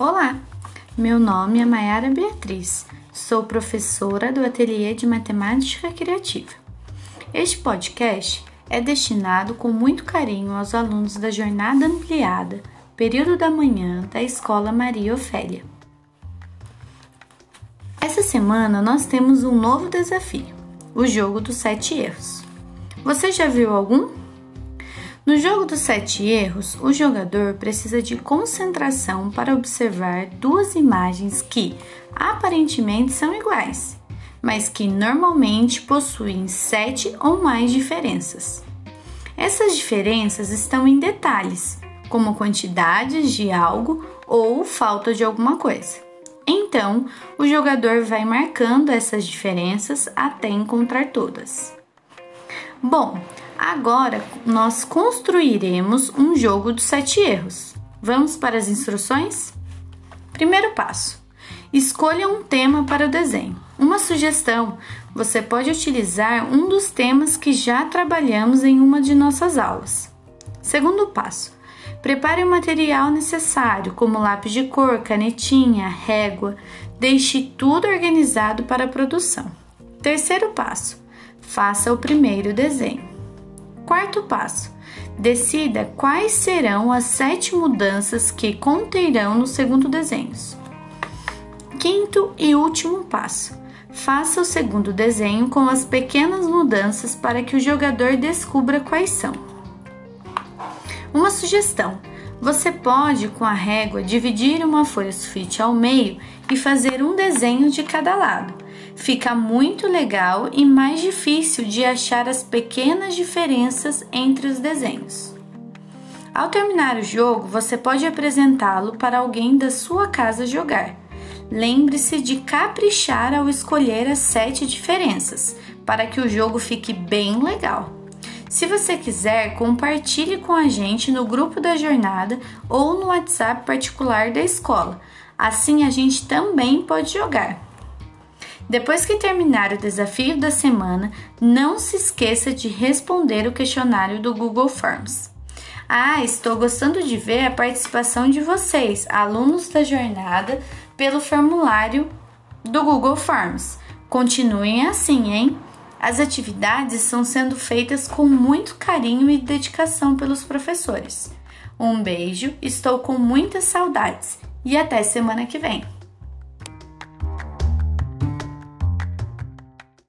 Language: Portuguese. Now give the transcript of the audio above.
Olá, meu nome é Mayara Beatriz, sou professora do Ateliê de Matemática Criativa. Este podcast é destinado com muito carinho aos alunos da Jornada Ampliada, período da manhã da Escola Maria Ofélia. Essa semana nós temos um novo desafio, o jogo dos sete erros. Você já viu algum? No jogo dos sete erros, o jogador precisa de concentração para observar duas imagens que aparentemente são iguais, mas que normalmente possuem sete ou mais diferenças. Essas diferenças estão em detalhes, como quantidades de algo ou falta de alguma coisa. Então, o jogador vai marcando essas diferenças até encontrar todas. Bom, Agora nós construiremos um jogo dos sete erros. Vamos para as instruções? Primeiro passo: escolha um tema para o desenho. Uma sugestão: você pode utilizar um dos temas que já trabalhamos em uma de nossas aulas. Segundo passo: prepare o material necessário, como lápis de cor, canetinha, régua. Deixe tudo organizado para a produção. Terceiro passo: faça o primeiro desenho. Quarto passo: decida quais serão as sete mudanças que conterão no segundo desenho. Quinto e último passo: faça o segundo desenho com as pequenas mudanças para que o jogador descubra quais são. Uma sugestão: você pode, com a régua, dividir uma folha sulfite ao meio e fazer um desenho de cada lado fica muito legal e mais difícil de achar as pequenas diferenças entre os desenhos. Ao terminar o jogo, você pode apresentá-lo para alguém da sua casa jogar. Lembre-se de caprichar ao escolher as sete diferenças, para que o jogo fique bem legal. Se você quiser, compartilhe com a gente no grupo da jornada ou no WhatsApp particular da escola. Assim a gente também pode jogar. Depois que terminar o desafio da semana, não se esqueça de responder o questionário do Google Forms. Ah, estou gostando de ver a participação de vocês, alunos da jornada, pelo formulário do Google Forms. Continuem assim, hein? As atividades estão sendo feitas com muito carinho e dedicação pelos professores. Um beijo, estou com muitas saudades e até semana que vem.